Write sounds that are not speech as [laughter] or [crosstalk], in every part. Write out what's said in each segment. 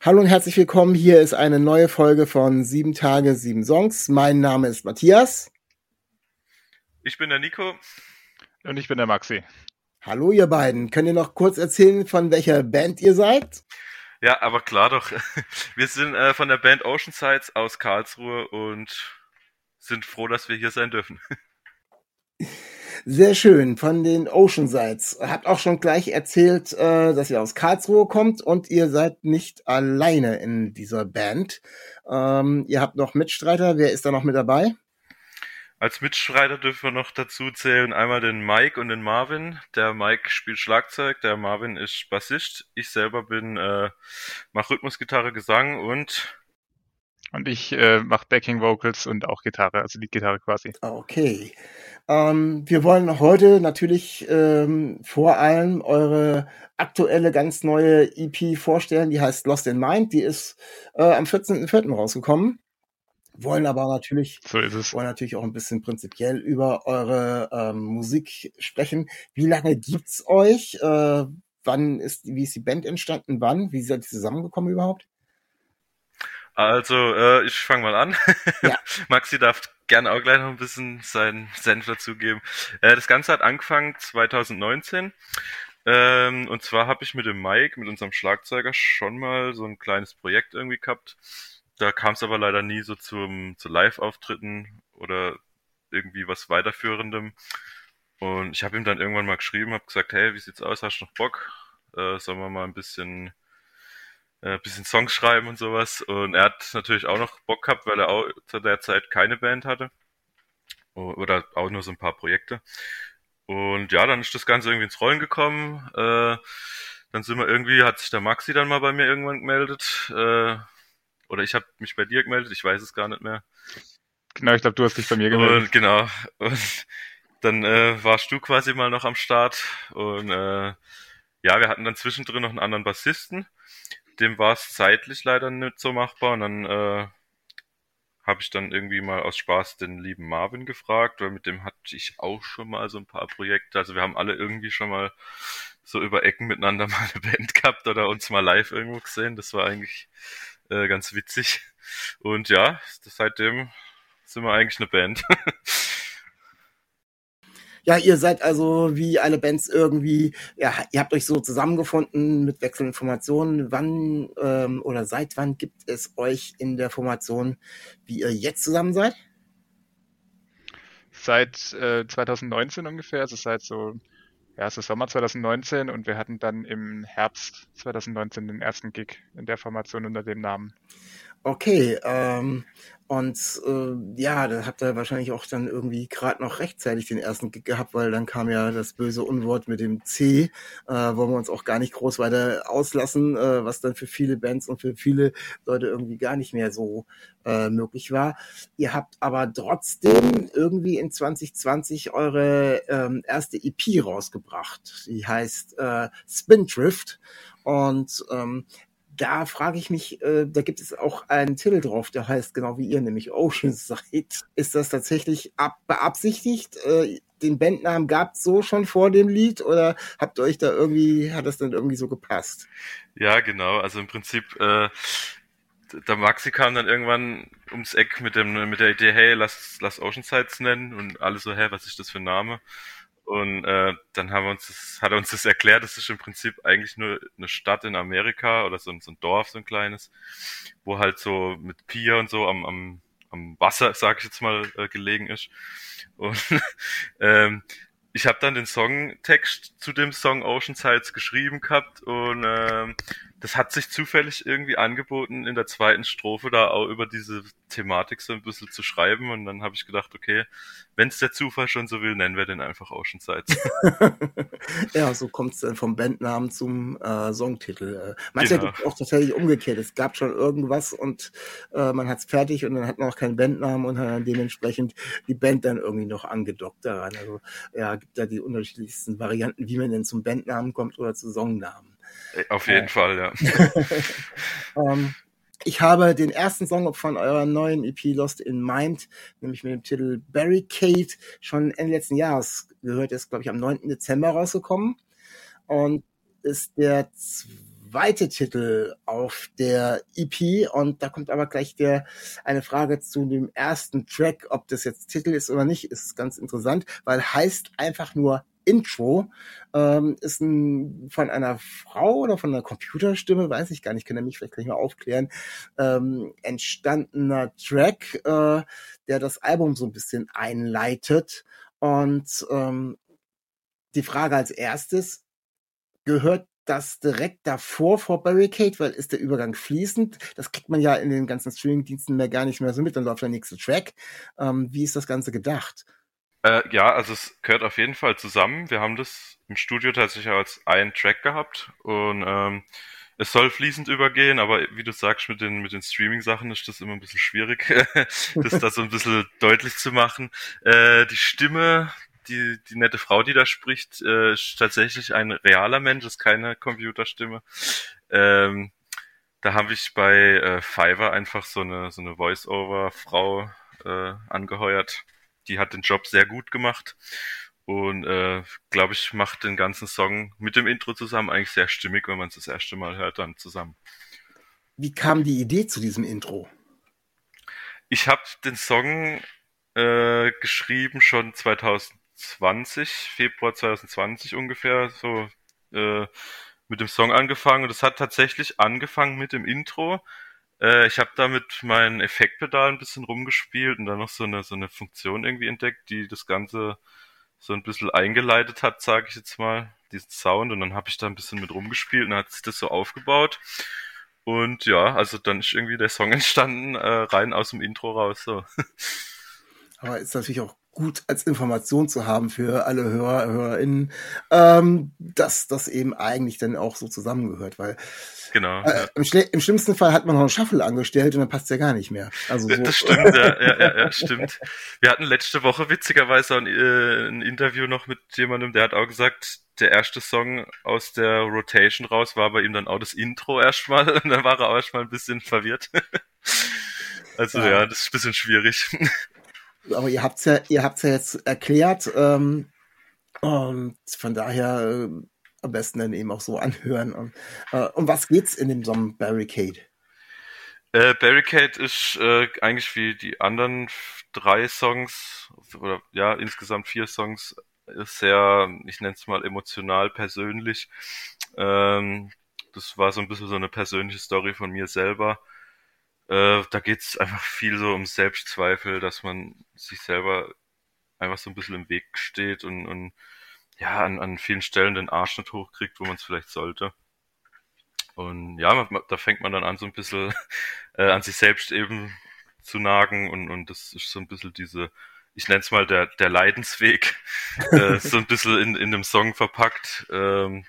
Hallo und herzlich willkommen. Hier ist eine neue Folge von Sieben Tage, Sieben Songs. Mein Name ist Matthias. Ich bin der Nico. Und ich bin der Maxi. Hallo ihr beiden. Könnt ihr noch kurz erzählen, von welcher Band ihr seid? Ja, aber klar doch. [laughs] Wir sind äh, von der Band Oceansides aus Karlsruhe und sind froh, dass wir hier sein dürfen. [laughs] Sehr schön, von den Oceansides. Habt auch schon gleich erzählt, äh, dass ihr aus Karlsruhe kommt und ihr seid nicht alleine in dieser Band. Ähm, ihr habt noch Mitstreiter. Wer ist da noch mit dabei? Als Mitstreiter dürfen wir noch dazu zählen einmal den Mike und den Marvin. Der Mike spielt Schlagzeug, der Marvin ist Bassist. Ich selber bin äh, mach Rhythmusgitarre, Gesang und und ich äh, mache Backing Vocals und auch Gitarre, also die Gitarre quasi. Okay. Ähm, wir wollen heute natürlich ähm, vor allem eure aktuelle, ganz neue EP vorstellen. Die heißt Lost in Mind. Die ist äh, am 14.04. rausgekommen. Wollen aber natürlich, so wollen natürlich auch ein bisschen prinzipiell über eure ähm, Musik sprechen. Wie lange gibt's euch? Äh, wann ist, wie ist die Band entstanden? Wann? Wie seid ihr zusammengekommen überhaupt? Also, äh, ich fange mal an. Ja. [laughs] Maxi darf gerne auch gleich noch ein bisschen seinen Senf dazugeben. Äh, das Ganze hat angefangen 2019. Ähm, und zwar habe ich mit dem Mike, mit unserem Schlagzeuger, schon mal so ein kleines Projekt irgendwie gehabt. Da kam es aber leider nie so zum, zu Live-Auftritten oder irgendwie was weiterführendem. Und ich habe ihm dann irgendwann mal geschrieben, habe gesagt, hey, wie sieht's aus, hast du noch Bock? Äh, sollen wir mal ein bisschen äh, bisschen Songs schreiben und sowas. Und er hat natürlich auch noch Bock gehabt, weil er auch zu der Zeit keine Band hatte. Oder auch nur so ein paar Projekte. Und ja, dann ist das Ganze irgendwie ins Rollen gekommen. Äh, dann sind wir irgendwie, hat sich der Maxi dann mal bei mir irgendwann gemeldet. Äh, oder ich habe mich bei dir gemeldet, ich weiß es gar nicht mehr. Genau, ich glaube, du hast dich bei mir gemeldet. Und, genau. [laughs] Und dann äh, warst du quasi mal noch am Start. Und äh, ja, wir hatten dann zwischendrin noch einen anderen Bassisten dem war es zeitlich leider nicht so machbar und dann äh, habe ich dann irgendwie mal aus Spaß den lieben Marvin gefragt, weil mit dem hatte ich auch schon mal so ein paar Projekte. Also wir haben alle irgendwie schon mal so über Ecken miteinander [laughs] mal eine Band gehabt oder uns mal live irgendwo gesehen. Das war eigentlich äh, ganz witzig. Und ja, seitdem sind wir eigentlich eine Band. [laughs] Ja, ihr seid also wie alle Bands irgendwie, ja, ihr habt euch so zusammengefunden mit wechselnden Formationen. Wann ähm, oder seit wann gibt es euch in der Formation, wie ihr jetzt zusammen seid? Seit äh, 2019 ungefähr, also seit so, ja, so Sommer 2019 und wir hatten dann im Herbst 2019 den ersten Gig in der Formation unter dem Namen. Okay, ähm, und äh, ja, da habt ihr wahrscheinlich auch dann irgendwie gerade noch rechtzeitig den ersten Gig gehabt, weil dann kam ja das böse Unwort mit dem C, äh, wollen wir uns auch gar nicht groß weiter auslassen, äh, was dann für viele Bands und für viele Leute irgendwie gar nicht mehr so äh, möglich war. Ihr habt aber trotzdem irgendwie in 2020 eure ähm, erste EP rausgebracht. Die heißt äh, Spindrift. Und ähm, da frage ich mich, äh, da gibt es auch einen Titel drauf, der heißt genau wie ihr, nämlich Oceanside. Ist das tatsächlich ab beabsichtigt? Äh, den Bandnamen gab es so schon vor dem Lied oder habt ihr euch da irgendwie, hat das dann irgendwie so gepasst? Ja, genau. Also im Prinzip, äh, der Maxi kam dann irgendwann ums Eck mit dem mit der Idee, hey, lass, lass Oceansides nennen und alle so, hä, was ist das für ein Name? Und äh, dann haben wir uns das, hat er uns das erklärt, das ist im Prinzip eigentlich nur eine Stadt in Amerika oder so, so ein Dorf, so ein kleines, wo halt so mit Pier und so am, am, am Wasser, sag ich jetzt mal, äh, gelegen ist. Und [laughs] ähm, ich habe dann den Songtext zu dem Song Ocean Sides geschrieben gehabt und ähm, das hat sich zufällig irgendwie angeboten, in der zweiten Strophe da auch über diese Thematik so ein bisschen zu schreiben. Und dann habe ich gedacht, okay, wenn es der Zufall schon so will, nennen wir den einfach Ocean Sides. [laughs] ja, so kommt es dann vom Bandnamen zum äh, Songtitel. Äh, manchmal genau. auch tatsächlich umgekehrt. Es gab schon irgendwas und äh, man hat es fertig und dann hat man auch keinen Bandnamen und hat dann dementsprechend die Band dann irgendwie noch angedockt daran. Also ja, gibt da die unterschiedlichsten Varianten, wie man denn zum Bandnamen kommt oder zu Songnamen. Äh, auf jeden äh. Fall, ja. [laughs] ähm, ich habe den ersten Song von eurer neuen EP Lost in Mind, nämlich mit dem Titel Barricade, schon Ende letzten Jahres gehört. ist, glaube ich, am 9. Dezember rausgekommen. Und ist der zweite Titel auf der EP. Und da kommt aber gleich der, eine Frage zu dem ersten Track, ob das jetzt Titel ist oder nicht, ist ganz interessant, weil heißt einfach nur Intro ähm, ist ein, von einer Frau oder von einer Computerstimme, weiß ich gar nicht, kann er mich vielleicht gleich mal aufklären, ähm, entstandener Track, äh, der das Album so ein bisschen einleitet. Und ähm, die Frage als erstes, gehört das direkt davor vor Barricade, weil ist der Übergang fließend. Das kriegt man ja in den ganzen Streaming-Diensten mehr gar nicht mehr so mit. Dann läuft der nächste Track. Ähm, wie ist das Ganze gedacht? Äh, ja, also es gehört auf jeden Fall zusammen. Wir haben das im Studio tatsächlich als einen Track gehabt und ähm, es soll fließend übergehen, aber wie du sagst, mit den, mit den Streaming-Sachen ist das immer ein bisschen schwierig, [laughs] das da so ein bisschen deutlich zu machen. Äh, die Stimme, die, die nette Frau, die da spricht, äh, ist tatsächlich ein realer Mensch, ist keine Computerstimme. Ähm, da habe ich bei äh, Fiverr einfach so eine, so eine Voice-Over-Frau äh, angeheuert die hat den Job sehr gut gemacht und äh, glaube ich macht den ganzen Song mit dem Intro zusammen eigentlich sehr stimmig, wenn man es das erste Mal hört dann zusammen. Wie kam die Idee zu diesem Intro? Ich habe den Song äh, geschrieben schon 2020, Februar 2020 ungefähr, so äh, mit dem Song angefangen und es hat tatsächlich angefangen mit dem Intro äh, ich habe da mit meinem Effektpedal ein bisschen rumgespielt und dann noch so eine, so eine Funktion irgendwie entdeckt, die das Ganze so ein bisschen eingeleitet hat, sage ich jetzt mal, diesen Sound. Und dann habe ich da ein bisschen mit rumgespielt und hat sich das so aufgebaut. Und ja, also dann ist irgendwie der Song [laughs] entstanden, äh, rein aus dem Intro raus. So. Aber ist natürlich auch gut als Information zu haben für alle Hörer, HörerInnen, ähm, dass das eben eigentlich dann auch so zusammengehört, weil genau, äh, im, im, schlimmsten Fall hat man noch einen Shuffle angestellt und dann passt ja gar nicht mehr. Also so. Das stimmt, ja, ja, ja, ja, stimmt. Wir hatten letzte Woche witzigerweise ein, äh, ein Interview noch mit jemandem, der hat auch gesagt, der erste Song aus der Rotation raus war bei ihm dann auch das Intro erstmal [laughs] und dann war er auch erstmal ein bisschen verwirrt. also ja. ja, das ist ein bisschen schwierig aber ihr habt's ja, ihr habt's ja jetzt erklärt. Ähm, und von daher äh, am besten dann eben auch so anhören. Und, äh, um was geht's in dem Song Barricade? Äh, Barricade ist äh, eigentlich wie die anderen drei Songs oder ja insgesamt vier Songs ist sehr, ich nenne es mal emotional persönlich. Ähm, das war so ein bisschen so eine persönliche Story von mir selber. Äh, da geht's einfach viel so um Selbstzweifel, dass man sich selber einfach so ein bisschen im Weg steht und, und ja, an, an vielen Stellen den Arsch nicht hochkriegt, wo man es vielleicht sollte. Und ja, man, da fängt man dann an, so ein bisschen [laughs] äh, an sich selbst eben zu nagen und, und das ist so ein bisschen diese, ich nenne es mal der, der Leidensweg, [laughs] äh, so ein bisschen in, in dem Song verpackt. Ähm,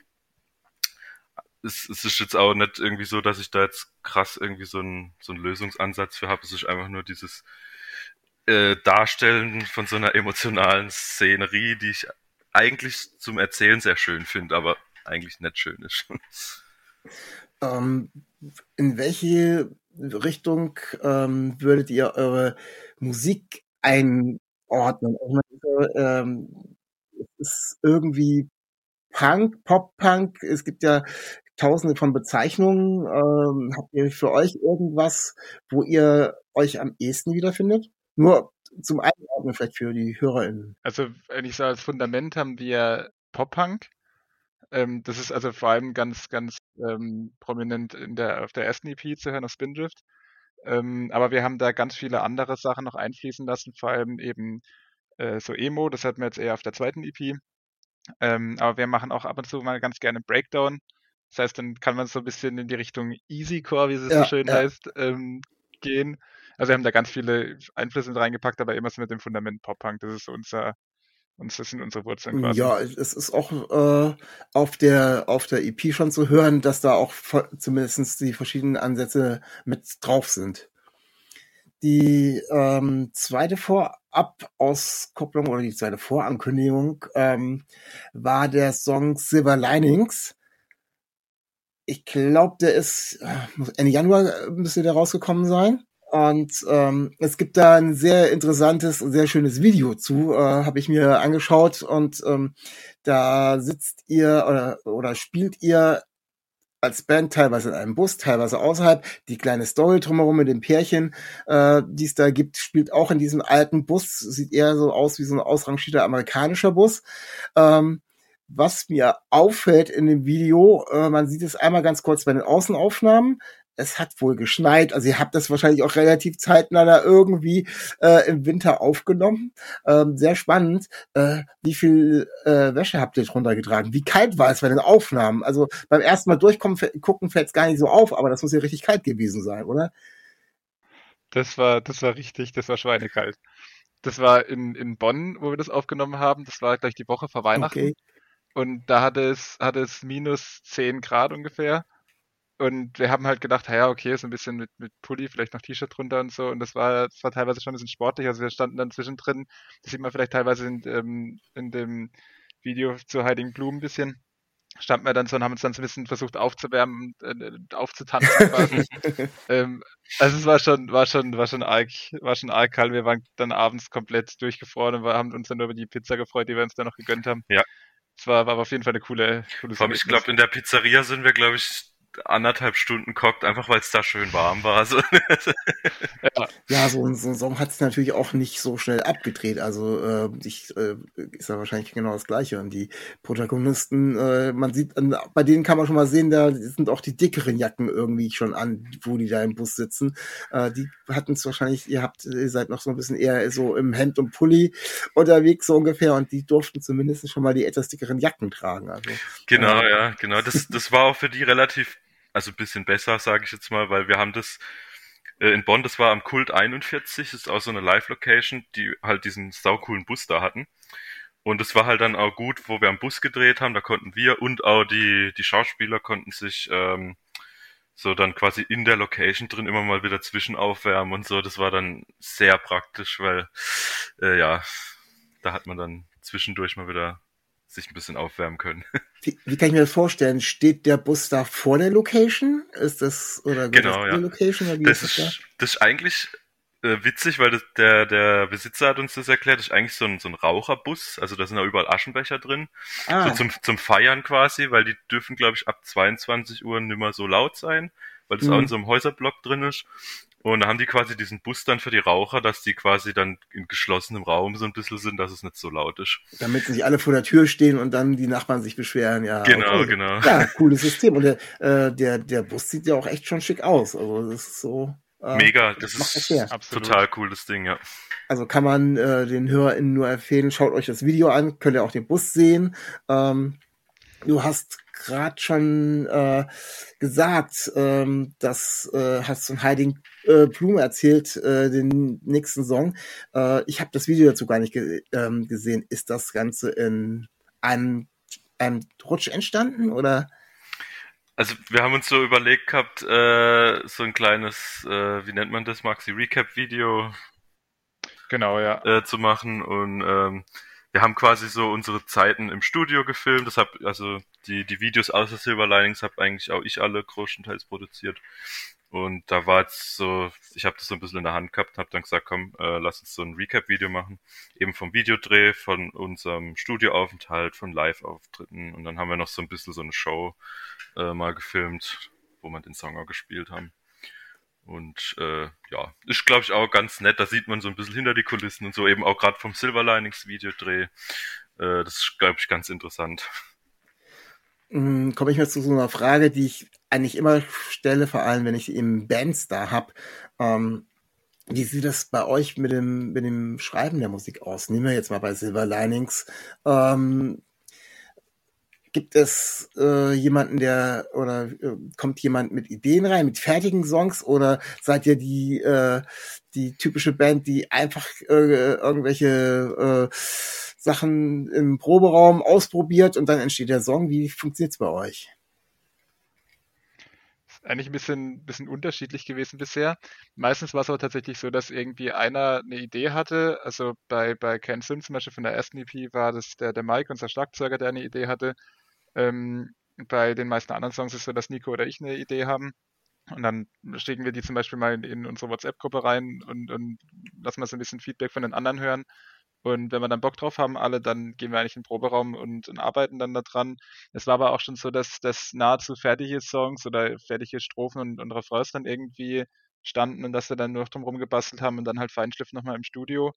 es, es ist jetzt auch nicht irgendwie so, dass ich da jetzt krass irgendwie so einen so einen Lösungsansatz für habe. Es ist einfach nur dieses äh, Darstellen von so einer emotionalen Szenerie, die ich eigentlich zum Erzählen sehr schön finde, aber eigentlich nicht schön ist. [laughs] Ähm, in welche Richtung ähm, würdet ihr eure Musik einordnen? Ich meine, ähm, es ist irgendwie Punk, Pop-Punk. Es gibt ja tausende von Bezeichnungen. Ähm, habt ihr für euch irgendwas, wo ihr euch am ehesten wiederfindet? Nur zum Einordnen vielleicht für die HörerInnen. Also, wenn ich so als Fundament haben wir Pop-Punk. Ähm, das ist also vor allem ganz, ganz ähm, prominent in der, auf der ersten EP zu hören, auf Spindrift. Ähm, aber wir haben da ganz viele andere Sachen noch einfließen lassen, vor allem eben äh, so Emo, das hatten wir jetzt eher auf der zweiten EP. Ähm, aber wir machen auch ab und zu mal ganz gerne Breakdown Das heißt, dann kann man so ein bisschen in die Richtung Easycore, wie es Ja, so schön ja. heißt, ähm, gehen. Also wir haben da ganz viele Einflüsse mit reingepackt, aber immer so mit dem Fundament Pop-Punk. Das ist unser, uns, das sind unsere Wurzeln quasi. Ja, es ist auch äh, auf der auf der EP schon zu hören, dass da auch zumindest die verschiedenen Ansätze mit drauf sind. Die ähm, zweite Vorab-Auskopplung oder die zweite Vorankündigung ähm, war der Song Silver Linings. Ich glaube, der ist äh, Ende Januar müsste der rausgekommen sein. Und ähm, es gibt da ein sehr interessantes, sehr schönes Video zu, äh, habe ich mir angeschaut. Und ähm, da sitzt ihr oder, oder spielt ihr als Band teilweise in einem Bus, teilweise außerhalb. Die kleine Story drumherum mit dem Pärchen, äh, die es da gibt, spielt auch in diesem alten Bus. Sieht eher so aus wie so ein ausrangierter amerikanischer Bus. Ähm, was mir auffällt in dem Video, äh, man sieht es einmal ganz kurz bei den Außenaufnahmen. Es hat wohl geschneit, also ihr habt das wahrscheinlich auch relativ zeitnah da irgendwie äh, im Winter aufgenommen. Ähm, sehr spannend. Äh, wie viel äh, Wäsche habt ihr drunter getragen? Wie kalt war es bei den Aufnahmen? Also beim ersten Mal durchkommen, gucken fällt es gar nicht so auf, aber das muss ja richtig kalt gewesen sein, oder? Das war, das war richtig, das war schweinekalt. Das war in, in Bonn, wo wir das aufgenommen haben. Das war gleich die Woche vor Weihnachten. Okay. Und da hatte es, hatte es minus 10 Grad ungefähr. Und wir haben halt gedacht, ja, okay, so ein bisschen mit, mit Pulli, vielleicht noch T-Shirt drunter und so. Und das war, das war teilweise schon ein bisschen sportlich. Also wir standen dann zwischendrin, das sieht man vielleicht teilweise in, ähm, in dem Video zu Heiligen Blumen ein bisschen, standen wir dann so und haben uns dann so ein bisschen versucht aufzuwärmen, äh, aufzutanzen quasi. [laughs] ähm, also es war schon, war schon, war schon arg, war schon arg kalt. Wir waren dann abends komplett durchgefroren und wir haben uns dann nur über die Pizza gefreut, die wir uns dann noch gegönnt haben. Ja. War, war auf jeden Fall eine coole, coole allem, ich glaube, in der Pizzeria sind wir, glaube ich, anderthalb Stunden kocht, einfach weil es da schön warm war. Also, [laughs] ja. Ja, so, ein- so ein Song hat es natürlich auch nicht so schnell abgedreht. Also äh, ich, äh, ist ja wahrscheinlich genau das Gleiche. Und die Protagonisten, äh, man sieht, bei denen kann man schon mal sehen, da sind auch die dickeren Jacken irgendwie schon an, wo die da im Bus sitzen. Äh, die hatten es wahrscheinlich, ihr habt, ihr seid noch so ein bisschen eher so im Hemd und Pulli unterwegs so ungefähr und die durften zumindest schon mal die etwas dickeren Jacken tragen. Also genau, Ja. ja, genau. Das, das war auch für die relativ, also ein bisschen besser, sage ich jetzt mal, weil wir haben das äh, in Bonn, das war am Kult 41, das ist auch so eine Live-Location, die halt diesen saucoolen Bus da hatten. Und es war halt dann auch gut, wo wir am Bus gedreht haben, da konnten wir und auch die, die Schauspieler konnten sich ähm, so dann quasi in der Location drin immer mal wieder zwischen aufwärmen und so. Das war dann sehr praktisch, weil äh, ja, da hat man dann zwischendurch mal wieder sich ein bisschen aufwärmen können. [laughs] Wie, wie kann ich mir das vorstellen? Steht der Bus da vor der Location? Ist das oder Genau, das ja. Location oder wie Das ist das ist, das ist eigentlich äh, witzig, weil das, der, der Besitzer hat uns das erklärt, das ist eigentlich so ein, so ein Raucherbus, also da sind auch überall Aschenbecher drin, da? Ah, so zum, zum Feiern quasi, weil die dürfen, glaube ich, ab 22 Uhr nimmer so laut sein, weil das Mhm. auch in so einem Häuserblock drin ist. Und da haben die quasi diesen Bus dann für die Raucher, dass die quasi dann in geschlossenem Raum so ein bisschen sind, dass es nicht so laut ist. damit nicht alle vor der Tür stehen und dann die Nachbarn sich beschweren. Ja, Genau, okay. genau. Ja, cooles System. Und der, äh, der, der Bus sieht ja auch echt schon schick aus. Also das ist so. Äh, Mega, das macht ist das her. Absolut. total cool, das Ding, ja. Also kann man äh, den HörerInnen nur empfehlen, schaut euch das Video an, könnt ihr auch den Bus sehen. Ähm, du hast gerade schon äh, gesagt, ähm, dass äh, hast von Heiding äh, Blume erzählt, äh, den nächsten Song. Äh, ich habe das Video dazu gar nicht ge ähm, gesehen. Ist das Ganze in einem, einem Rutsch entstanden oder? Also wir haben uns so überlegt gehabt, äh, so ein kleines, äh, wie nennt man das, Maxi Recap Video Genau, ja. äh, zu machen und ähm, wir haben quasi so unsere Zeiten im Studio gefilmt. Das hab, also die die Videos außer Silver Linings habe eigentlich auch ich alle größtenteils produziert. Und da war jetzt so, ich habe das so ein bisschen in der Hand gehabt, habe dann gesagt, komm, äh, lass uns so ein Recap-Video machen, eben vom Videodreh, von unserem Studioaufenthalt, von Live-Auftritten und dann haben wir noch so ein bisschen so eine Show äh, mal gefilmt, wo wir den Song auch gespielt haben. Und äh, ja, ist glaube ich auch ganz nett. Da sieht man so ein bisschen hinter die Kulissen und so eben auch gerade vom Silver Linings Videodreh. Äh, das ist glaube ich ganz interessant. Hm, komme ich jetzt zu so einer Frage, die ich eigentlich immer stelle, vor allem wenn ich eben Bands da hab. Ähm, wie sieht das bei euch mit dem, mit dem Schreiben der Musik aus? Nehmen wir jetzt mal bei Silver Linings. Ähm, gibt es äh, jemanden, der oder äh, kommt jemand mit Ideen rein, mit fertigen Songs oder seid ihr die äh, die typische Band, die einfach äh, irgendwelche äh, Sachen im Proberaum ausprobiert und dann entsteht der Song? Wie funktioniert's bei euch? eigentlich ein bisschen, bisschen unterschiedlich gewesen bisher. Meistens war es aber tatsächlich so, dass irgendwie einer eine Idee hatte. Also bei, bei Ken Sim zum Beispiel von der ersten EP war das der, der Mike, unser Schlagzeuger, der eine Idee hatte. Ähm, bei den meisten anderen Songs ist es so, dass Nico oder ich eine Idee haben. Und dann schicken wir die zum Beispiel mal in, in unsere WhatsApp-Gruppe rein und, und lassen mal so ein bisschen Feedback von den anderen hören. Und wenn wir dann Bock drauf haben, alle, dann gehen wir eigentlich in den Proberaum und, und arbeiten dann daran. Es war aber auch schon so, dass, dass nahezu fertige Songs oder fertige Strophen und, und Refrains dann irgendwie standen und dass wir dann nur noch drum gebastelt haben und dann halt Feinschliff nochmal im Studio.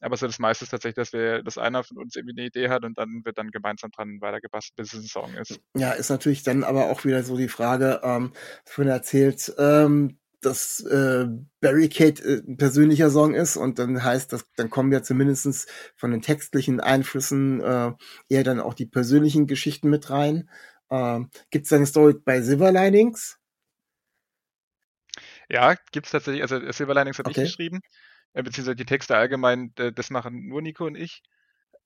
Aber so das meiste ist tatsächlich, dass wir, dass einer von uns irgendwie eine Idee hat und dann wird dann gemeinsam dran weitergebastelt, bis es ein Song ist. Ja, ist natürlich dann aber auch wieder so die Frage, ähm, vorhin erzählt, ähm, dass äh, Barricade äh, ein persönlicher Song ist und dann heißt das, dann kommen ja zumindestens von den textlichen Einflüssen äh, eher dann auch die persönlichen Geschichten mit rein. Ähm, Gibt es eine Story bei Silver Linings? Ja, gibt es tatsächlich. Also Silver Linings habe okay. ich geschrieben, äh, beziehungsweise die Texte allgemein, äh, das machen nur Nico und ich.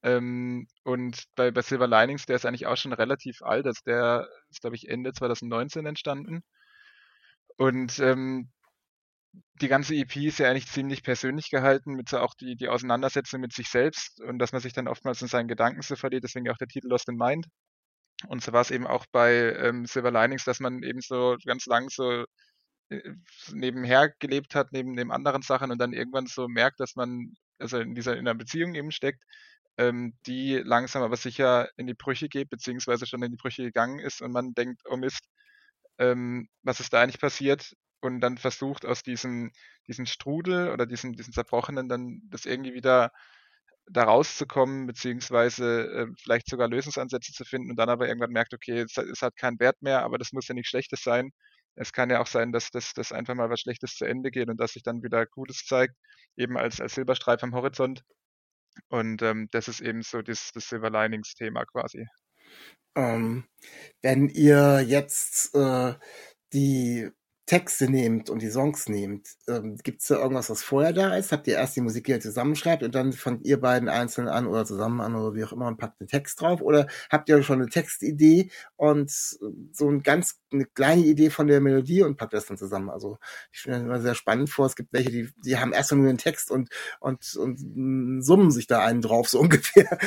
Ähm, und bei, bei Silver Linings, der ist eigentlich auch schon relativ alt, also der ist, glaube ich, Ende 2019 entstanden. Und ähm, die ganze EP ist ja eigentlich ziemlich persönlich gehalten, mit so auch die, die Auseinandersetzung mit sich selbst und dass man sich dann oftmals in seinen Gedanken so verliert, deswegen auch der Titel Lost in Mind. Und so war es eben auch bei ähm, Silver Linings, dass man eben so ganz lang so nebenher gelebt hat, neben den anderen Sachen und dann irgendwann so merkt, dass man also in dieser in einer Beziehung eben steckt, ähm, die langsam aber sicher in die Brüche geht, beziehungsweise schon in die Brüche gegangen ist und man denkt, oh Mist, ähm, was ist da eigentlich passiert und dann versucht aus diesem, diesem Strudel oder diesem, diesem Zerbrochenen dann das irgendwie wieder da rauszukommen, beziehungsweise äh, vielleicht sogar Lösungsansätze zu finden und dann aber irgendwann merkt, okay, es, es, hat keinen Wert mehr, aber das muss ja nichts Schlechtes sein. Es kann ja auch sein, dass das dass einfach mal was Schlechtes zu Ende geht und dass sich dann wieder Gutes zeigt, eben als, als Silberstreif am Horizont. Und ähm, das ist eben so das, das Silver Linings-Thema quasi. Ähm, wenn ihr jetzt äh, die Texte nehmt und die Songs nehmt, ähm, gibt es da irgendwas, was vorher da ist? Habt ihr erst die Musik, die ihr zusammenschreibt und dann fangt ihr beiden einzeln an oder zusammen an oder wie auch immer und packt den Text drauf? Oder habt ihr schon eine Textidee und so ein ganz, eine kleine Idee von der Melodie und packt das dann zusammen? Also ich finde das immer sehr spannend vor. Es gibt welche, die, die haben erst nur den Text und, und, und summen sich da einen drauf, so [laughs] ungefähr.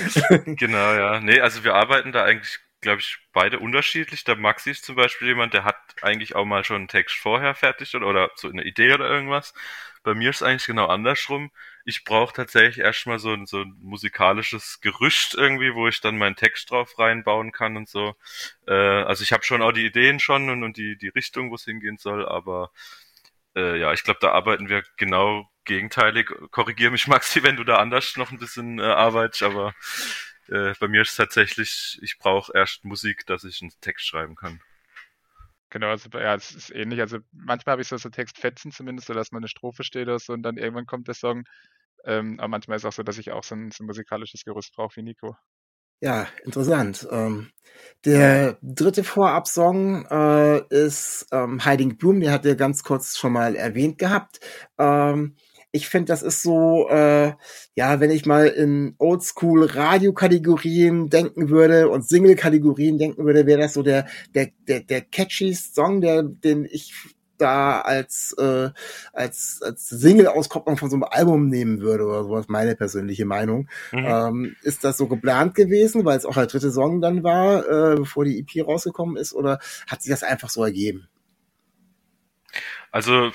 Genau, ja. Nee, also wir arbeiten da eigentlich glaube ich, beide unterschiedlich. Der Maxi ist zum Beispiel jemand, der hat eigentlich auch mal schon einen Text vorher fertig oder, oder so eine Idee oder irgendwas. Bei mir ist es eigentlich genau andersrum. Ich brauche tatsächlich erstmal so ein, so ein musikalisches Gerücht irgendwie, wo ich dann meinen Text drauf reinbauen kann und so. Äh, also ich habe schon auch die Ideen schon und, und die, die Richtung, wo es hingehen soll, aber äh, ja, ich glaube, da arbeiten wir genau gegenteilig. Korrigiere mich, Maxi, wenn du da anders noch ein bisschen äh, arbeitest, aber äh, bei mir ist es tatsächlich, ich brauche erst Musik, dass ich einen Text schreiben kann. Genau, also ja, es ist ähnlich. Also manchmal habe ich so, so Textfetzen zumindest, so dass mal eine Strophe steht oder so und dann irgendwann kommt der Song. Ähm, aber manchmal ist es auch so, dass ich auch so ein, so ein musikalisches Gerüst brauche wie Nico. Ja, interessant. Ähm, der dritte Vorab-Song äh, ist ähm, Hiding Bloom, den hat er ganz kurz schon mal erwähnt gehabt. Ähm, ich finde, das ist so, äh, ja, wenn ich mal in Oldschool-Radio-Kategorien denken würde und Single-Kategorien denken würde, wäre das so der, der, der, der catchy Song, der, den ich da als, äh, als, als Single-Auskopplung von so einem Album nehmen würde oder sowas, meine persönliche Meinung. Mhm. Ähm, ist das so geplant gewesen, weil es auch der dritte Song dann war, äh, bevor die EP rausgekommen ist, oder hat sich das einfach so ergeben? Also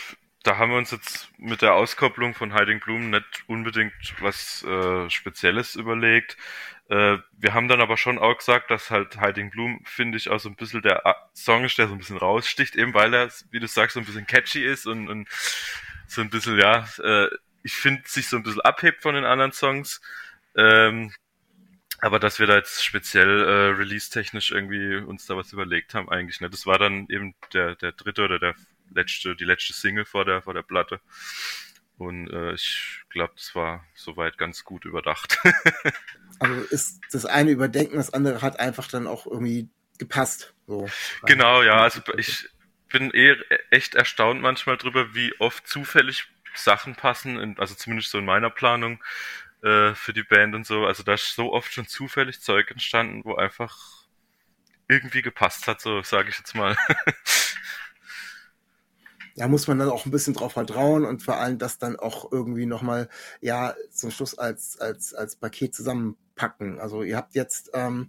da haben wir uns jetzt mit der Auskopplung von Hiding Bloom nicht unbedingt was äh, Spezielles überlegt. Äh, wir haben dann aber schon auch gesagt, dass halt Hiding Bloom, finde ich, auch so ein bisschen der Song ist, der so ein bisschen raussticht, eben weil er, wie du sagst, so ein bisschen catchy ist und, und so ein bisschen, ja, äh, ich finde, sich so ein bisschen abhebt von den anderen Songs. Ähm, aber dass wir da jetzt speziell äh, release-technisch irgendwie uns da was überlegt haben, eigentlich nicht. Das war dann eben der, der dritte oder der letzte, die letzte Single vor der, vor der Platte. Und äh, ich glaube, das war soweit ganz gut überdacht. [laughs] Also ist das eine überdenken, das andere hat einfach dann auch irgendwie gepasst. So. Genau, ja. Also ich bin eher echt erstaunt manchmal drüber, wie oft zufällig Sachen passen, also zumindest so in meiner Planung äh, für die Band und so. Also da ist so oft schon zufällig Zeug entstanden, wo einfach irgendwie gepasst hat, so sage ich jetzt mal. [laughs] da muss man dann auch ein bisschen drauf vertrauen und vor allem das dann auch irgendwie nochmal, ja, zum Schluss als, als, als Paket zusammenpacken. Also ihr habt jetzt ähm,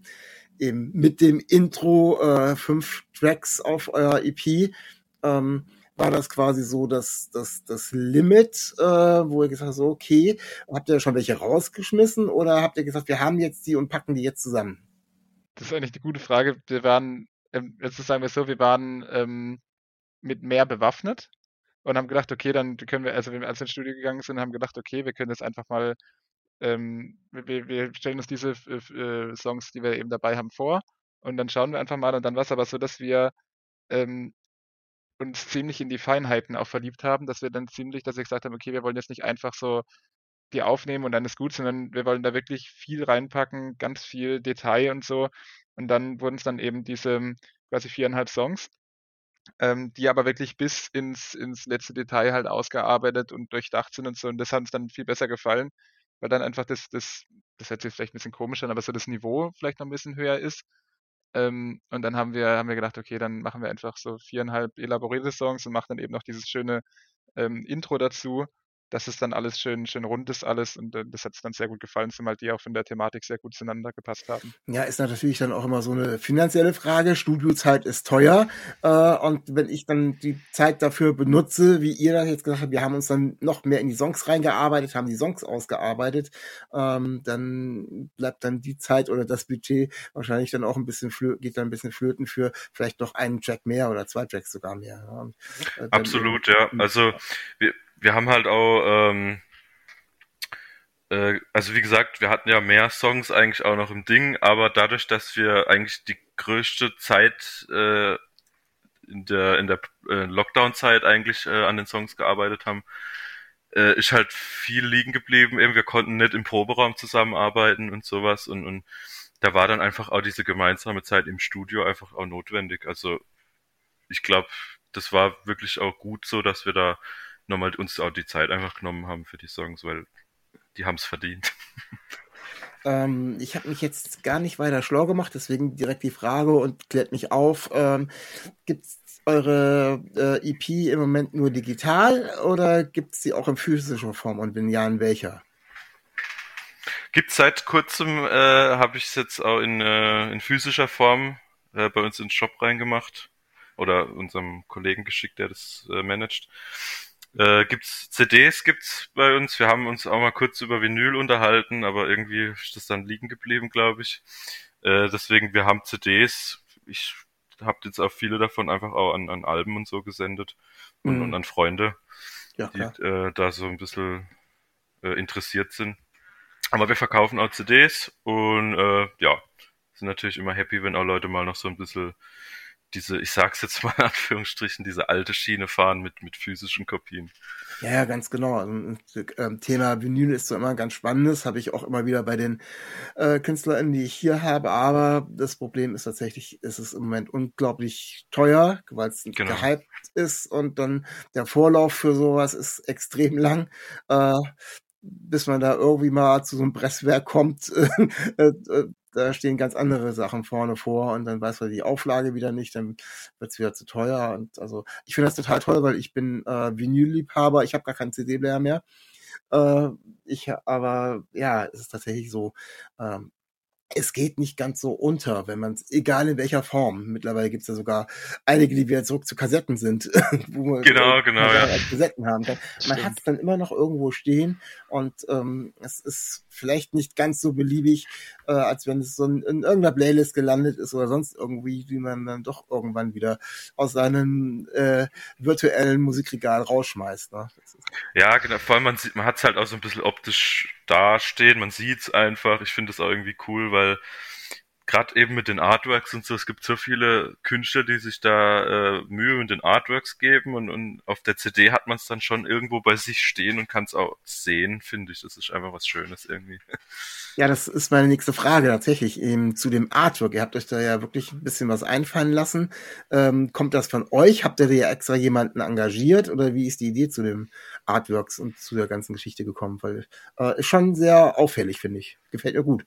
eben mit dem Intro äh, fünf Tracks auf euer EP. Ähm, war das quasi so dass das, das Limit, äh, wo ihr gesagt habt, so, okay, habt ihr schon welche rausgeschmissen oder habt ihr gesagt, wir haben jetzt die und packen die jetzt zusammen? Das ist eigentlich eine gute Frage. Wir waren, ähm, jetzt sagen wir so, wir waren ähm, mit mehr bewaffnet und haben gedacht, okay, dann können wir, also wenn wir als ins Studio gegangen sind, haben gedacht, okay, wir können jetzt einfach mal, ähm, wir, wir stellen uns diese äh, Songs, die wir eben dabei haben, vor und dann schauen wir einfach mal und dann war es aber so, dass wir ähm, uns ziemlich in die Feinheiten auch verliebt haben, dass wir dann ziemlich, dass wir gesagt haben, okay, wir wollen jetzt nicht einfach so die aufnehmen und dann ist gut, sondern wir wollen da wirklich viel reinpacken, ganz viel Detail und so. Und dann wurden es dann eben diese quasi viereinhalb Songs ähm, die aber wirklich bis ins, ins letzte Detail halt ausgearbeitet und durchdacht sind und so. Und das hat uns dann viel besser gefallen, weil dann einfach das, das, das hört sich vielleicht ein bisschen komisch an, aber so das Niveau vielleicht noch ein bisschen höher ist. Ähm, und dann haben wir, haben wir gedacht, okay, dann machen wir einfach so viereinhalb elaborierte Songs und machen dann eben noch dieses schöne ähm, Intro dazu dass es dann alles schön, schön rund ist alles und äh, das hat es dann sehr gut gefallen, zumal die auch von der Thematik sehr gut zueinander gepasst haben. Ja, ist natürlich dann auch immer so eine finanzielle Frage. Studiozeit ist teuer äh, und wenn ich dann die Zeit dafür benutze, wie ihr das jetzt gesagt habt, wir haben uns dann noch mehr in die Songs reingearbeitet, haben die Songs ausgearbeitet, ähm, dann bleibt dann die Zeit oder das Budget wahrscheinlich dann auch ein bisschen geht dann ein bisschen flöten für vielleicht noch einen Track mehr oder zwei Tracks sogar mehr. Und, äh, Absolut, ja. Also wir wir haben halt auch, ähm, äh, also wie gesagt, wir hatten ja mehr Songs eigentlich auch noch im Ding, aber dadurch, dass wir eigentlich die größte Zeit äh, in der in der äh, Lockdown-Zeit eigentlich äh, an den Songs gearbeitet haben, äh, ist halt viel liegen geblieben. Eben wir konnten nicht im Proberaum zusammenarbeiten und sowas und, und da war dann einfach auch diese gemeinsame Zeit im Studio einfach auch notwendig. Also ich glaube, das war wirklich auch gut so, dass wir da nochmal uns auch die Zeit einfach genommen haben für die Songs, weil die haben es verdient. Ähm, ich habe mich jetzt gar nicht weiter schlau gemacht, deswegen direkt die Frage und klärt mich auf. Ähm, Gibt es eure äh, EP im Moment nur digital oder gibt es sie auch in physischer Form und wenn ja, in welcher? Gibt seit kurzem, äh, habe ich es jetzt auch in, äh, in physischer Form äh, bei uns in den Shop reingemacht oder unserem Kollegen geschickt, der das äh, managt. Äh, gibt's CDs gibt's bei uns. Wir haben uns auch mal kurz über Vinyl unterhalten, aber irgendwie ist das dann liegen geblieben, glaube ich. Äh, deswegen, wir haben CDs. Ich habe jetzt auch viele davon einfach auch an, an Alben und so gesendet und, mhm. und an Freunde, ja, die äh, da so ein bisschen äh, interessiert sind. Aber wir verkaufen auch CDs und äh, ja, sind natürlich immer happy, wenn auch Leute mal noch so ein bisschen diese, ich sag's jetzt mal in Anführungsstrichen, diese alte Schiene fahren mit, mit physischen Kopien. Ja, ja, ganz genau. Also, ähm, Thema Vinyl ist so immer ganz spannendes, habe ich auch immer wieder bei den äh, KünstlerInnen, die ich hier habe, aber das Problem ist tatsächlich, ist es im Moment unglaublich teuer, weil es genau. gehypt ist und dann der Vorlauf für sowas ist extrem lang. Äh, bis man da irgendwie mal zu so einem Presswerk kommt, [laughs] äh, äh, da stehen ganz andere Sachen vorne vor und dann weiß man die Auflage wieder nicht, dann wird es wieder zu teuer. Und also ich finde das total toll, weil ich bin äh, Vinyl-Liebhaber, ich habe gar keinen CD-Player mehr. Äh, ich, aber ja, es ist tatsächlich so, ähm, es geht nicht ganz so unter, wenn man es, egal in welcher Form. Mittlerweile gibt es ja sogar einige, die wieder zurück zu Kassetten sind, [laughs] wo man genau, genau, ja. Kassetten haben kann. Man hat es dann immer noch irgendwo stehen und ähm, es ist vielleicht nicht ganz so beliebig, äh, als wenn es so in, in irgendeiner Playlist gelandet ist oder sonst irgendwie, wie man dann doch irgendwann wieder aus seinem äh, virtuellen Musikregal rausschmeißt. Ne? Ja, genau. Vor allem man sieht, man hat es halt auch so ein bisschen optisch dastehen, man sieht's einfach. Ich finde das auch irgendwie cool, weil gerade eben mit den Artworks und so, es gibt so viele Künstler, die sich da äh, Mühe mit den Artworks geben und, und auf der CD hat man es dann schon irgendwo bei sich stehen und kann es auch sehen, finde ich. Das ist einfach was Schönes irgendwie. Ja, das ist meine nächste Frage tatsächlich eben zu dem Artwork. Ihr habt euch da ja wirklich ein bisschen was einfallen lassen. Ähm, kommt das von euch? Habt ihr da ja extra jemanden engagiert oder wie ist die Idee zu dem Artworks und zu der ganzen Geschichte gekommen? Weil äh, ist schon sehr auffällig, finde ich. Gefällt mir gut.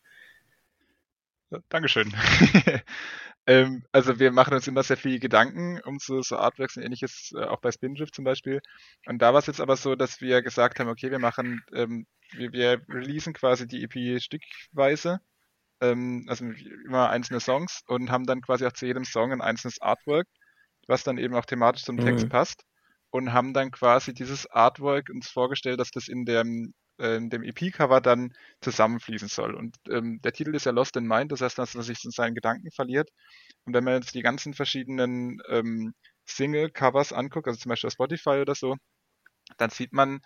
Dankeschön. [laughs] ähm, also wir machen uns immer sehr viel Gedanken um so, so Artworks und ähnliches, äh, auch bei Spindrift zum Beispiel. Und da war es jetzt aber so, dass wir gesagt haben, okay, wir machen, ähm, wir, wir releasen quasi die EP stückweise, ähm, also immer einzelne Songs und haben dann quasi auch zu jedem Song ein einzelnes Artwork, was dann eben auch thematisch zum Text mhm. passt und haben dann quasi dieses Artwork uns vorgestellt, dass das in dem äh, dem EP-Cover dann zusammenfließen soll. Und ähm, der Titel ist ja Lost in Mind, das heißt, dass er sich in seinen Gedanken verliert. Und wenn man jetzt die ganzen verschiedenen ähm, Single-Covers anguckt, also zum Beispiel auf Spotify oder so, dann sieht man,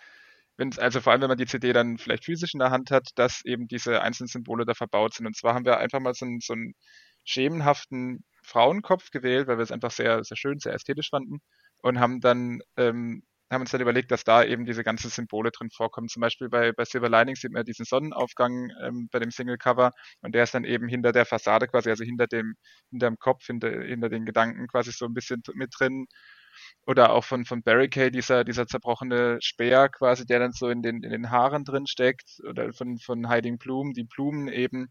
wenn, also vor allem, wenn man die CD dann vielleicht physisch in der Hand hat, dass eben diese einzelnen Symbole da verbaut sind. Und zwar haben wir einfach mal so einen, so einen schemenhaften Frauenkopf gewählt, weil wir es einfach sehr, sehr schön, sehr ästhetisch fanden und haben dann ähm, haben uns dann überlegt, dass da eben diese ganzen Symbole drin vorkommen. Zum Beispiel bei, bei Silver Lining sieht man diesen Sonnenaufgang ähm, bei dem Single-Cover und der ist dann eben hinter der Fassade quasi, also hinter dem, hinter dem Kopf, hinter, hinter den Gedanken quasi so ein bisschen mit drin. Oder auch von, von Barricade, dieser, dieser zerbrochene Speer quasi, der dann so in den, in den Haaren drin steckt. Oder von, von Hiding Bloom, die Blumen eben.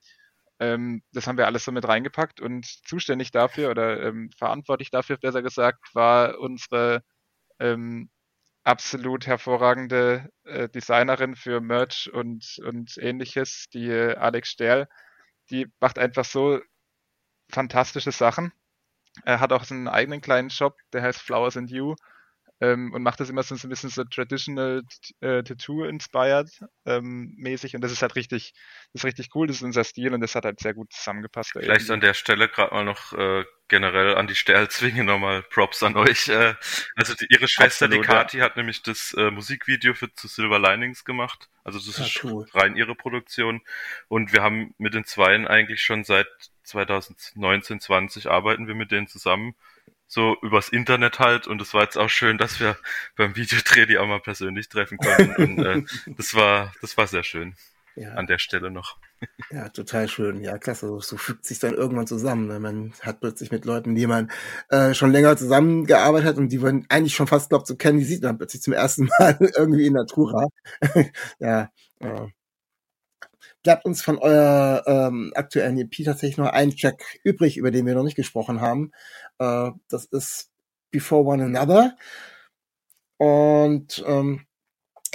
Ähm, das haben wir alles so mit reingepackt und zuständig dafür oder ähm, verantwortlich dafür, besser gesagt, war unsere ähm, absolut hervorragende äh, Designerin für Merch und, und ähnliches, die äh, Alex Sterl. Die macht einfach so fantastische Sachen. Er hat auch so einen eigenen kleinen Shop, der heißt Flowers and You ähm, und macht das immer so, ein bisschen so traditional äh, Tattoo-inspired ähm, mäßig und das ist halt richtig, das ist richtig cool, das ist unser Stil und das hat halt sehr gut zusammengepasst. Vielleicht irgendwie. an der Stelle gerade mal noch äh, generell an die Sterlzwinge nochmal Props an euch. Äh, also die, ihre Schwester, Absolut, die Kati, ja. hat nämlich das äh, Musikvideo für zu Silver Linings gemacht. Also das ja, ist cool. rein ihre Produktion. Und wir haben mit den Zweien eigentlich schon seit 2019, 20 arbeiten wir mit denen zusammen so übers Internet halt und es war jetzt auch schön, dass wir beim Videodreh die auch mal persönlich treffen konnten und äh, das war das war sehr schön ja. an der Stelle noch. Ja, total schön. Ja, klasse. So fügt sich dann irgendwann zusammen. Ne? Man hat plötzlich mit Leuten, die man äh, schon länger zusammengearbeitet hat und die man eigentlich schon fast glaubt zu kennen, die sieht man plötzlich zum ersten [laughs] Mal irgendwie in Natura. [laughs] ja, äh, bleibt uns von eurer ähm, aktuellen EP tatsächlich noch ein Track übrig, über den wir noch nicht gesprochen haben. Äh, das ist Before One Another. Und ähm,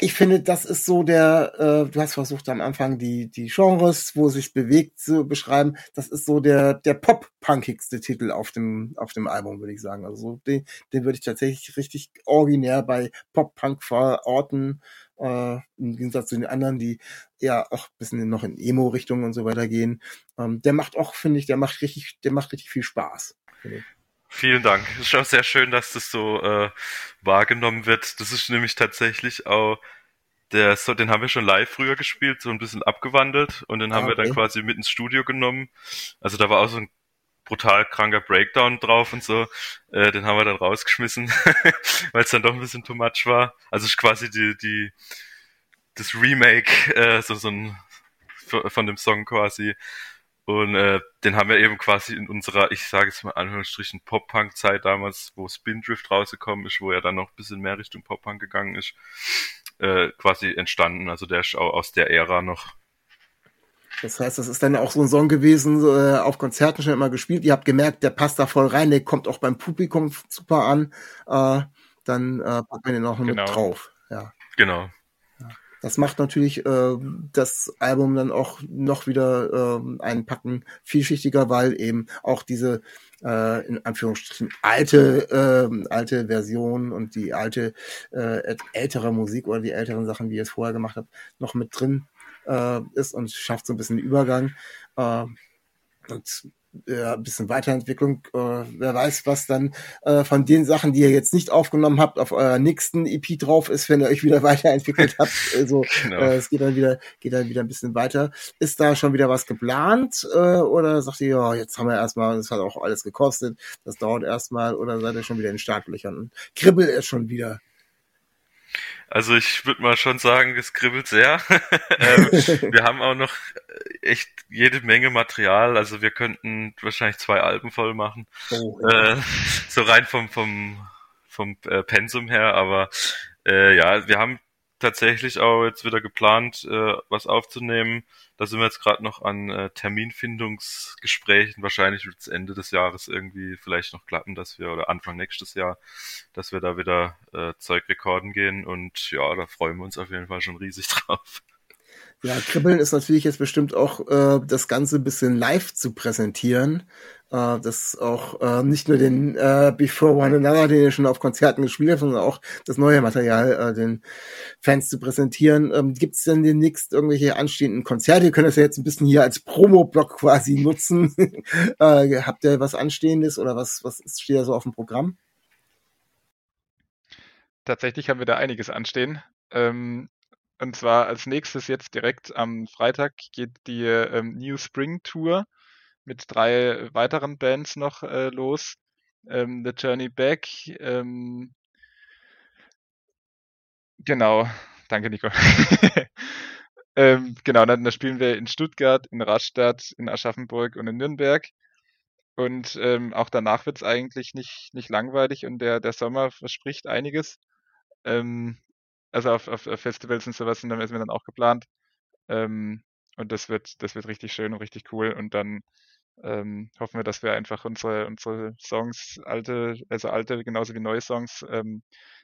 ich finde, das ist so der, äh, du hast versucht am Anfang die, die Genres, wo es sich bewegt, zu beschreiben. Das ist so der, der pop-punkigste Titel auf dem, auf dem Album, würde ich sagen. Also den, den würde ich tatsächlich richtig originär bei Pop-Punk verorten äh, im Gegensatz zu den anderen, die ja auch ein bisschen noch in Emo-Richtung und so weiter gehen. Ähm, der macht auch, finde ich, der macht richtig, der macht richtig viel Spaß. Vielen Dank. Es ist auch sehr schön, dass das so äh, wahrgenommen wird. Das ist nämlich tatsächlich auch der so, den haben wir schon live früher gespielt, so ein bisschen abgewandelt und den haben okay. wir dann quasi mit ins Studio genommen. Also da war auch so ein brutal kranker Breakdown drauf und so. Äh, den haben wir dann rausgeschmissen, [laughs] weil es dann doch ein bisschen too much war. Also ist quasi die, die, das Remake, äh, so, so ein, von dem Song quasi. Und äh, den haben wir eben quasi in unserer, ich sage jetzt mal Anführungsstrichen, Pop-Punk-Zeit damals, wo Spindrift rausgekommen ist, wo er dann noch ein bisschen mehr Richtung Pop-Punk gegangen ist, äh, quasi entstanden. Also der ist auch aus der Ära noch. Das heißt, das ist dann auch so ein Song gewesen, äh, auf Konzerten schon immer gespielt. Ihr habt gemerkt, der passt da voll rein, der kommt auch beim Publikum super an. Äh, dann äh, packt man den auch genau. mit drauf. Ja. Genau. Das macht natürlich äh, das Album dann auch noch wieder äh, einen Packen vielschichtiger, weil eben auch diese äh, in Anführungsstrichen alte äh, alte Version und die alte äh, ältere Musik oder die älteren Sachen, wie ihr es vorher gemacht habt, noch mit drin äh, ist und schafft so ein bisschen den Übergang. Äh, und ja, ein bisschen Weiterentwicklung. Äh, wer weiß, was dann äh, von den Sachen, die ihr jetzt nicht aufgenommen habt, auf eurer nächsten EP drauf ist, wenn ihr euch wieder [laughs] weiterentwickelt habt. Also [laughs] genau. äh, es geht dann wieder, geht dann wieder ein bisschen weiter. Ist da schon wieder was geplant? Äh, oder sagt ihr, ja, jetzt haben wir erstmal, das hat auch alles gekostet, das dauert erstmal, oder seid ihr schon wieder in Startlöchern? Kribbel ist schon wieder. Also ich würde mal schon sagen, es kribbelt sehr. [laughs] ähm, [laughs] wir haben auch noch echt jede Menge Material. Also wir könnten wahrscheinlich zwei Alben voll machen. Oh, ja. äh, [laughs] so rein vom vom vom äh, Pensum her. Aber äh, ja, wir haben tatsächlich auch jetzt wieder geplant, äh, was aufzunehmen. Da sind wir jetzt gerade noch an äh, Terminfindungsgesprächen. Wahrscheinlich wird es Ende des Jahres irgendwie vielleicht noch klappen, dass wir, oder Anfang nächstes Jahr, dass wir da wieder äh, Zeug rekorden gehen. Und ja, da freuen wir uns auf jeden Fall schon riesig [laughs] drauf. Ja, Kribbeln ist natürlich jetzt bestimmt auch äh, das Ganze ein bisschen live zu präsentieren. Äh, das auch äh, nicht nur den äh, Before One Another, den ihr schon auf Konzerten gespielt habt, sondern auch das neue Material äh, den Fans zu präsentieren. Ähm, Gibt es denn demnächst irgendwelche anstehenden Konzerte? Ihr könnt das ja jetzt ein bisschen hier als Promo-Block quasi nutzen. [laughs] äh, habt ihr was Anstehendes oder was, was steht da so auf dem Programm? Tatsächlich haben wir da einiges anstehen. Ähm, und zwar als nächstes jetzt direkt am Freitag geht die ähm, New Spring Tour mit drei weiteren Bands noch äh, los. Ähm, The Journey Back. Ähm, genau, danke Nico. [laughs] ähm, genau, dann, dann, spielen wir in Stuttgart, in Rastatt, in Aschaffenburg und in Nürnberg. Und ähm, auch danach wird es eigentlich nicht, nicht langweilig und der, der Sommer verspricht einiges. Ähm, also auf, auf, auf Festivals und sowas sind dann, ist mir dann auch geplant. Ähm, und das wird, das wird richtig schön und richtig cool. Und dann ähm, hoffen wir, dass wir einfach unsere, unsere Songs, alte, also alte genauso wie neue Songs, ähm,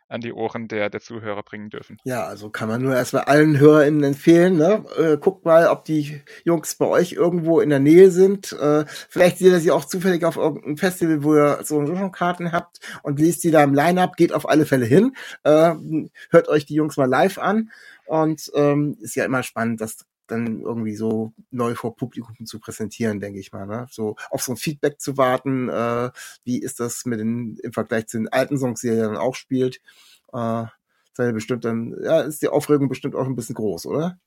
an die Ohren der, der Zuhörer bringen dürfen. Ja, also kann man nur erstmal allen HörerInnen empfehlen, ne? Äh, guckt mal, ob die Jungs bei euch irgendwo in der Nähe sind. Äh, vielleicht seht ihr sie auch zufällig auf irgendeinem Festival, wo ihr so Karten habt und lest die da im Line-Up, geht auf alle Fälle hin. Äh, hört euch die Jungs mal live an. Und ähm, ist ja immer spannend, das dann irgendwie so neu vor Publikum zu präsentieren, denke ich mal. Ne? So auf so ein Feedback zu warten, äh, wie ist das mit den im Vergleich zu den alten Songs, die er dann auch spielt. Äh, sei bestimmt dann, ja, ist die Aufregung bestimmt auch ein bisschen groß, oder?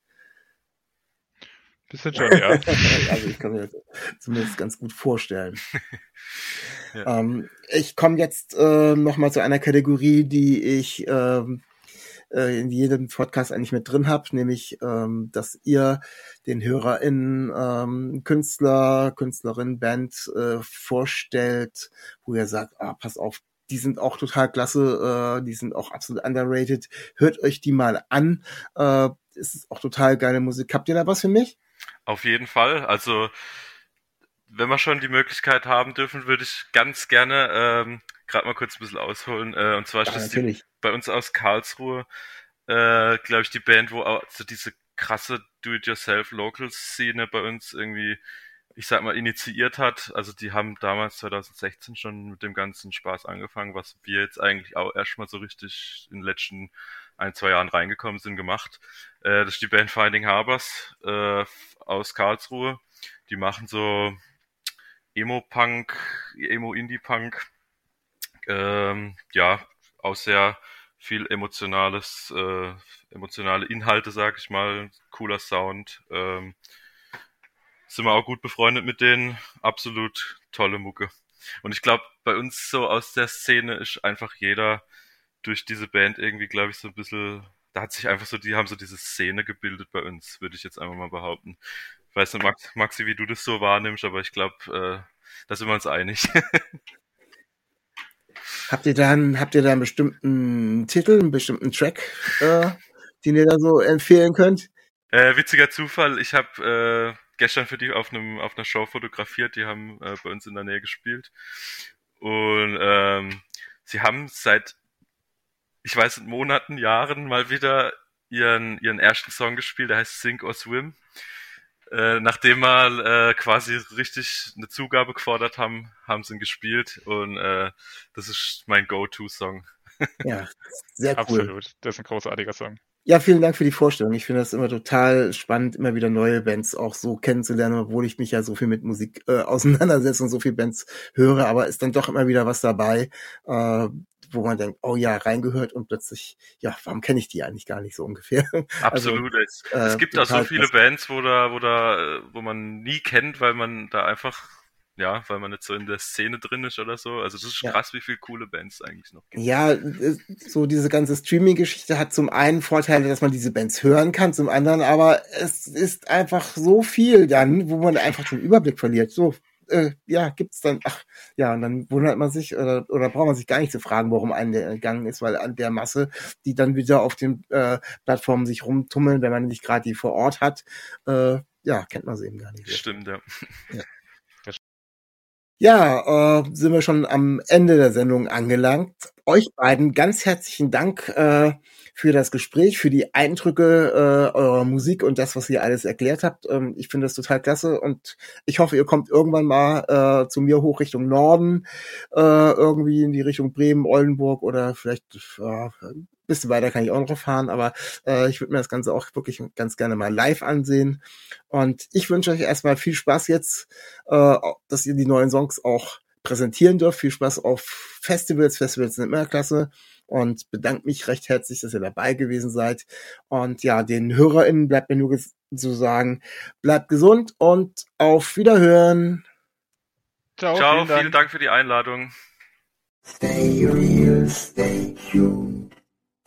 Bisschen schon, ja. [laughs] also ich kann mir das zumindest ganz gut vorstellen. [laughs] ja. ähm, ich komme jetzt äh, noch mal zu einer Kategorie, die ich ähm, äh, in jedem Podcast eigentlich mit drin habt, nämlich, ähm, dass ihr den HörerInnen ähm, Künstler, Künstlerin, Band äh, vorstellt, wo ihr sagt, ah, pass auf, die sind auch total klasse, äh, die sind auch absolut underrated. Hört euch die mal an. Äh, es ist auch total geile Musik. Habt ihr da was für mich? Auf jeden Fall. Also wenn wir schon die Möglichkeit haben dürfen, würde ich ganz gerne ähm, gerade mal kurz ein bisschen ausholen. Äh, und zwar ja, ist die, bei uns aus Karlsruhe, äh, glaube ich, die Band, wo auch so diese krasse Do-it-yourself-Local-Szene bei uns irgendwie, ich sag mal, initiiert hat. Also die haben damals 2016 schon mit dem ganzen Spaß angefangen, was wir jetzt eigentlich auch erstmal so richtig in den letzten ein, zwei Jahren reingekommen sind, gemacht. Äh, das ist die Band Finding Harbors äh, aus Karlsruhe. Die machen so Emo-Punk, Emo-Indie-Punk. Ähm, ja, auch sehr viel emotionales, äh, emotionale Inhalte, sag ich mal, cooler Sound. Ähm, sind wir auch gut befreundet mit denen. Absolut tolle Mucke. Und ich glaube, bei uns so aus der Szene ist einfach jeder durch diese Band irgendwie, glaube ich, so ein bisschen, da hat sich einfach so, die haben so diese Szene gebildet bei uns, würde ich jetzt einfach mal behaupten. Ich weiß nicht, Max, Maxi, wie du das so wahrnimmst, aber ich glaube, äh, da sind wir uns einig. [laughs] habt ihr dann, habt ihr da einen bestimmten Titel, einen bestimmten Track, äh, den ihr da so empfehlen könnt? Äh, witziger Zufall, ich habe äh, gestern für die auf einem auf einer Show fotografiert, die haben äh, bei uns in der Nähe gespielt und ähm, sie haben seit ich weiß Monaten, Jahren mal wieder ihren ihren ersten Song gespielt, der heißt Sink or Swim äh, nachdem wir äh, quasi richtig eine Zugabe gefordert haben, haben sie ihn gespielt und äh, das ist mein Go-To-Song. ja, sehr cool. Absolut, das ist ein großartiger Song. Ja, vielen Dank für die Vorstellung. Ich finde das immer total spannend, immer wieder neue Bands auch so kennenzulernen, obwohl ich mich ja so viel mit Musik äh, [laughs] auseinandersetze und so viel Bands höre, aber ist dann doch immer wieder was dabei, äh, wo man denkt, oh ja, reingehört und plötzlich, ja, warum kenne ich die eigentlich gar nicht so ungefähr? [laughs] Also, Absolut. Also, es, äh, es gibt da so viele Bands, wo da, wo da, äh, wo man nie kennt, weil man da einfach ja, weil man nicht so in der Szene drin ist oder so. Also das ist ja. krass, wie viele coole Bands eigentlich noch gibt. Ja, so diese ganze Streaming-Geschichte hat zum einen Vorteile, dass man diese Bands hören kann, zum anderen aber es ist einfach so viel dann, wo man einfach den Überblick verliert. So, äh, ja, gibt's dann, ach, ja, und dann wundert man sich oder, oder braucht man sich gar nicht zu fragen, warum einen der gegangen ist, weil an der Masse, die dann wieder auf den äh, Plattformen sich rumtummeln, wenn man nicht gerade die vor Ort hat, äh, ja, kennt man sie eben gar nicht. Stimmt, ja. ja. [laughs] Ja, äh, sind wir schon am Ende der Sendung angelangt. Euch beiden ganz herzlichen Dank äh, für das Gespräch, für die Eindrücke äh, eurer Musik und das, was ihr alles erklärt habt. Ähm, ich finde das total klasse und ich hoffe, ihr kommt irgendwann mal äh, zu mir hoch Richtung Norden, äh, irgendwie in die Richtung Bremen, Oldenburg oder vielleicht äh, bisschen weiter kann ich auch noch fahren, aber äh, ich würde mir das Ganze auch wirklich ganz gerne mal live ansehen. Und ich wünsche euch erstmal viel Spaß jetzt, äh, dass ihr die neuen Songs auch präsentieren dürft. Viel Spaß auf Festivals. Festivals sind immer klasse. Und bedanke mich recht herzlich, dass ihr dabei gewesen seid. Und ja, den HörerInnen bleibt mir nur zu sagen, bleibt gesund und auf Wiederhören. Ciao, Ciao vielen, Dank. vielen Dank für die Einladung. Stay real, stay tuned.